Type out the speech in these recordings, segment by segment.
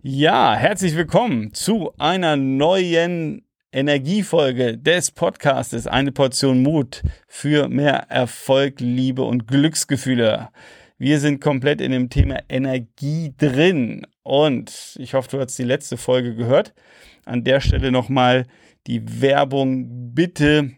Ja, herzlich willkommen zu einer neuen Energiefolge des Podcastes Eine Portion Mut für mehr Erfolg, Liebe und Glücksgefühle. Wir sind komplett in dem Thema Energie drin und ich hoffe, du hast die letzte Folge gehört. An der Stelle nochmal die Werbung. Bitte,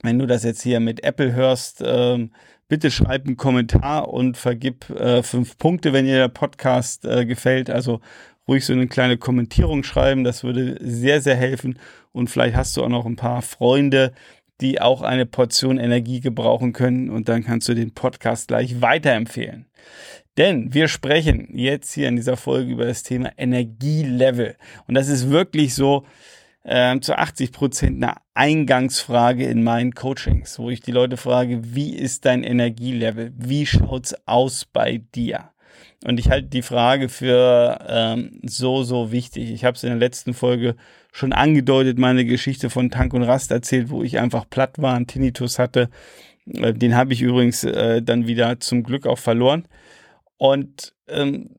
wenn du das jetzt hier mit Apple hörst, ähm, bitte schreib einen Kommentar und vergib äh, fünf Punkte, wenn dir der Podcast äh, gefällt. Also ruhig so eine kleine Kommentierung schreiben. Das würde sehr, sehr helfen. Und vielleicht hast du auch noch ein paar Freunde, die auch eine Portion Energie gebrauchen können. Und dann kannst du den Podcast gleich weiterempfehlen. Denn wir sprechen jetzt hier in dieser Folge über das Thema Energielevel. Und das ist wirklich so äh, zu 80 Prozent eine Eingangsfrage in meinen Coachings, wo ich die Leute frage, wie ist dein Energielevel? Wie schaut's aus bei dir? Und ich halte die Frage für ähm, so, so wichtig. Ich habe es in der letzten Folge schon angedeutet, meine Geschichte von Tank und Rast erzählt, wo ich einfach platt war, und Tinnitus hatte. Äh, den habe ich übrigens äh, dann wieder zum Glück auch verloren. Und ähm,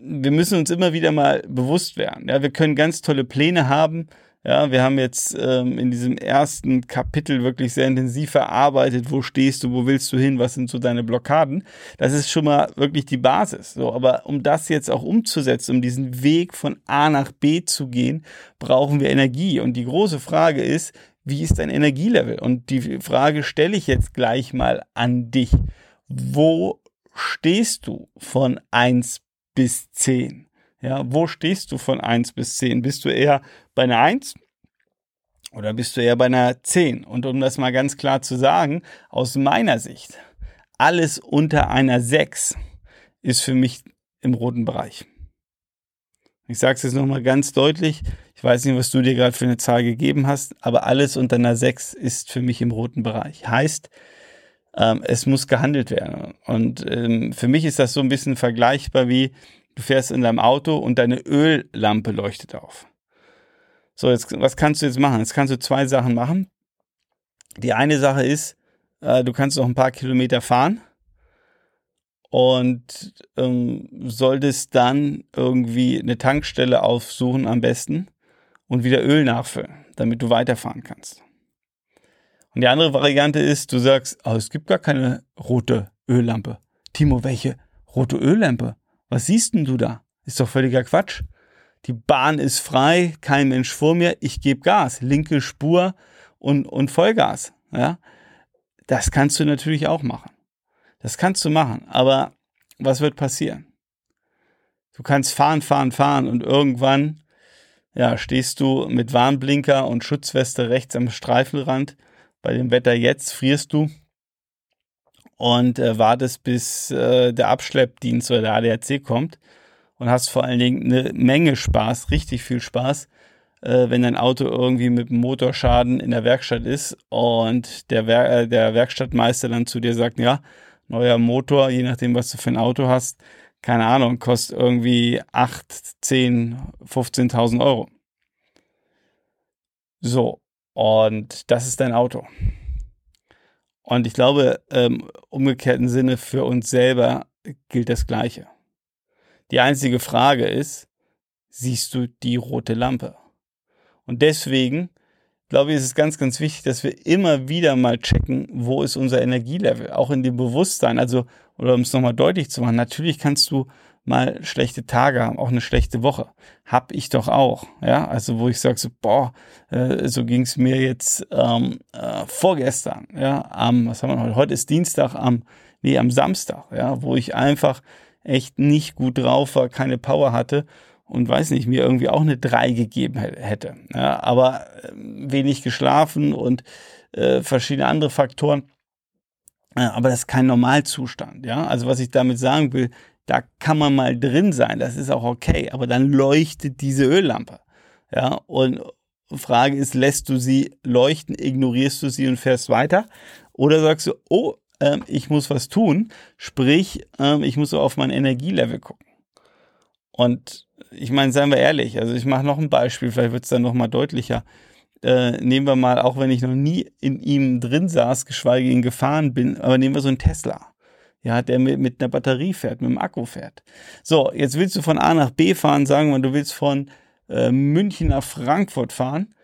wir müssen uns immer wieder mal bewusst werden. Ja, wir können ganz tolle Pläne haben, ja, wir haben jetzt ähm, in diesem ersten Kapitel wirklich sehr intensiv verarbeitet, wo stehst du, wo willst du hin, was sind so deine Blockaden. Das ist schon mal wirklich die Basis. So, aber um das jetzt auch umzusetzen, um diesen Weg von A nach B zu gehen, brauchen wir Energie. Und die große Frage ist, wie ist dein Energielevel? Und die Frage stelle ich jetzt gleich mal an dich. Wo stehst du von eins bis zehn? Ja, wo stehst du von 1 bis 10? Bist du eher bei einer 1 oder bist du eher bei einer 10? Und um das mal ganz klar zu sagen, aus meiner Sicht, alles unter einer 6 ist für mich im roten Bereich. Ich sage es jetzt nochmal ganz deutlich. Ich weiß nicht, was du dir gerade für eine Zahl gegeben hast, aber alles unter einer 6 ist für mich im roten Bereich. Heißt, ähm, es muss gehandelt werden. Und ähm, für mich ist das so ein bisschen vergleichbar wie, Du fährst in deinem Auto und deine Öllampe leuchtet auf. So, jetzt, was kannst du jetzt machen? Jetzt kannst du zwei Sachen machen. Die eine Sache ist, äh, du kannst noch ein paar Kilometer fahren und ähm, solltest dann irgendwie eine Tankstelle aufsuchen am besten und wieder Öl nachfüllen, damit du weiterfahren kannst. Und die andere Variante ist, du sagst, oh, es gibt gar keine rote Öllampe. Timo, welche rote Öllampe? Was siehst denn du da? Ist doch völliger Quatsch. Die Bahn ist frei, kein Mensch vor mir, ich gebe Gas, linke Spur und, und Vollgas. Ja? Das kannst du natürlich auch machen. Das kannst du machen, aber was wird passieren? Du kannst fahren, fahren, fahren und irgendwann ja, stehst du mit Warnblinker und Schutzweste rechts am Streifenrand. Bei dem Wetter jetzt frierst du und äh, wartest, bis äh, der Abschleppdienst oder der ADAC kommt und hast vor allen Dingen eine Menge Spaß, richtig viel Spaß, äh, wenn dein Auto irgendwie mit Motorschaden in der Werkstatt ist und der, Wer äh, der Werkstattmeister dann zu dir sagt, ja, neuer Motor, je nachdem, was du für ein Auto hast, keine Ahnung, kostet irgendwie 8, 10, 15.000 Euro. So, und das ist dein Auto. Und ich glaube, im umgekehrten Sinne für uns selber gilt das Gleiche. Die einzige Frage ist, siehst du die rote Lampe? Und deswegen glaube ich, ist es ganz, ganz wichtig, dass wir immer wieder mal checken, wo ist unser Energielevel, auch in dem Bewusstsein. Also, oder um es nochmal deutlich zu machen, natürlich kannst du mal schlechte Tage haben, auch eine schlechte Woche. Hab ich doch auch. Ja, also wo ich sage so, boah, äh, so ging es mir jetzt ähm, äh, vorgestern. Ja, am, was haben wir heute? Heute ist Dienstag, am, nee, am Samstag, ja, wo ich einfach echt nicht gut drauf war, keine Power hatte und weiß nicht, mir irgendwie auch eine 3 gegeben hätte. Ja, aber äh, wenig geschlafen und äh, verschiedene andere Faktoren. aber das ist kein Normalzustand, ja. Also was ich damit sagen will, da kann man mal drin sein, das ist auch okay, aber dann leuchtet diese Öllampe. Ja, und Frage ist, lässt du sie leuchten, ignorierst du sie und fährst weiter? Oder sagst du, oh, ähm, ich muss was tun, sprich, ähm, ich muss so auf mein Energielevel gucken. Und ich meine, seien wir ehrlich, also ich mache noch ein Beispiel, vielleicht wird es dann nochmal deutlicher. Äh, nehmen wir mal, auch wenn ich noch nie in ihm drin saß, geschweige ihn gefahren bin, aber nehmen wir so einen Tesla. Ja, der mit, mit einer Batterie fährt, mit einem Akku fährt. So, jetzt willst du von A nach B fahren, sagen wir, du willst von äh, München nach Frankfurt fahren.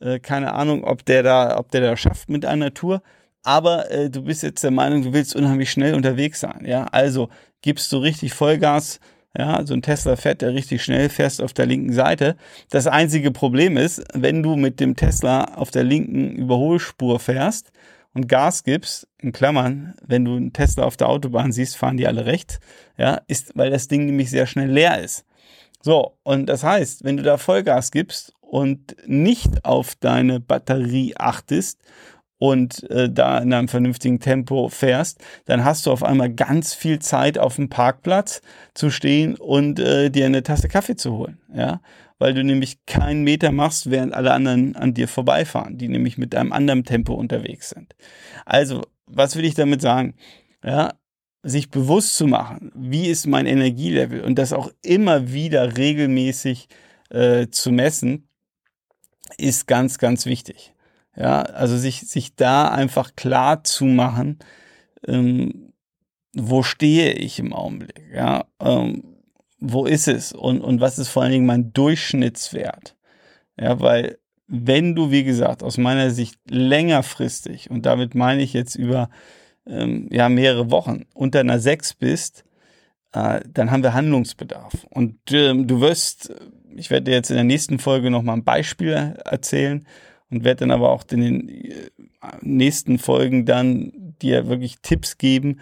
Äh, keine Ahnung, ob der da, ob der da schafft mit einer Tour. Aber äh, du bist jetzt der Meinung, du willst unheimlich schnell unterwegs sein. Ja, also gibst du richtig Vollgas. Ja, so ein Tesla fährt, der richtig schnell fährst auf der linken Seite. Das einzige Problem ist, wenn du mit dem Tesla auf der linken Überholspur fährst, und Gas gibst, in Klammern, wenn du einen Tesla auf der Autobahn siehst, fahren die alle rechts, ja, ist, weil das Ding nämlich sehr schnell leer ist. So, und das heißt, wenn du da Vollgas gibst und nicht auf deine Batterie achtest und äh, da in einem vernünftigen Tempo fährst, dann hast du auf einmal ganz viel Zeit auf dem Parkplatz zu stehen und äh, dir eine Tasse Kaffee zu holen, ja, weil du nämlich keinen Meter machst, während alle anderen an dir vorbeifahren, die nämlich mit einem anderen Tempo unterwegs sind. Also, was will ich damit sagen? Ja, sich bewusst zu machen, wie ist mein Energielevel und das auch immer wieder regelmäßig äh, zu messen, ist ganz, ganz wichtig. Ja, also sich, sich da einfach klar zu machen, ähm, wo stehe ich im Augenblick, ja, ähm, wo ist es und, und was ist vor allen Dingen mein Durchschnittswert? Ja, weil wenn du, wie gesagt, aus meiner Sicht längerfristig, und damit meine ich jetzt über ähm, ja, mehrere Wochen, unter einer 6 bist, äh, dann haben wir Handlungsbedarf. Und ähm, du wirst, ich werde dir jetzt in der nächsten Folge nochmal ein Beispiel erzählen und werde dann aber auch in den äh, nächsten Folgen dann dir wirklich Tipps geben,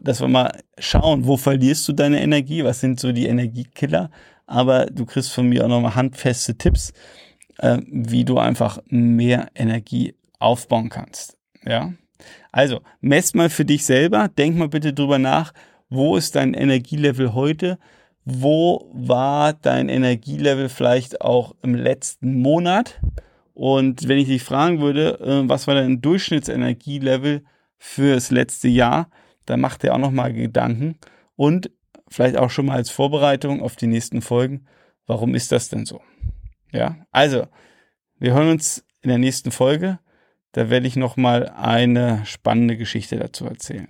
dass wir mal schauen, wo verlierst du deine Energie, was sind so die Energiekiller, aber du kriegst von mir auch nochmal handfeste Tipps, äh, wie du einfach mehr Energie aufbauen kannst. Ja, also mess mal für dich selber, denk mal bitte drüber nach, wo ist dein Energielevel heute, wo war dein Energielevel vielleicht auch im letzten Monat und wenn ich dich fragen würde, äh, was war dein Durchschnittsenergielevel für das letzte Jahr, dann macht er auch nochmal Gedanken und vielleicht auch schon mal als Vorbereitung auf die nächsten Folgen, warum ist das denn so? Ja, also, wir hören uns in der nächsten Folge. Da werde ich nochmal eine spannende Geschichte dazu erzählen.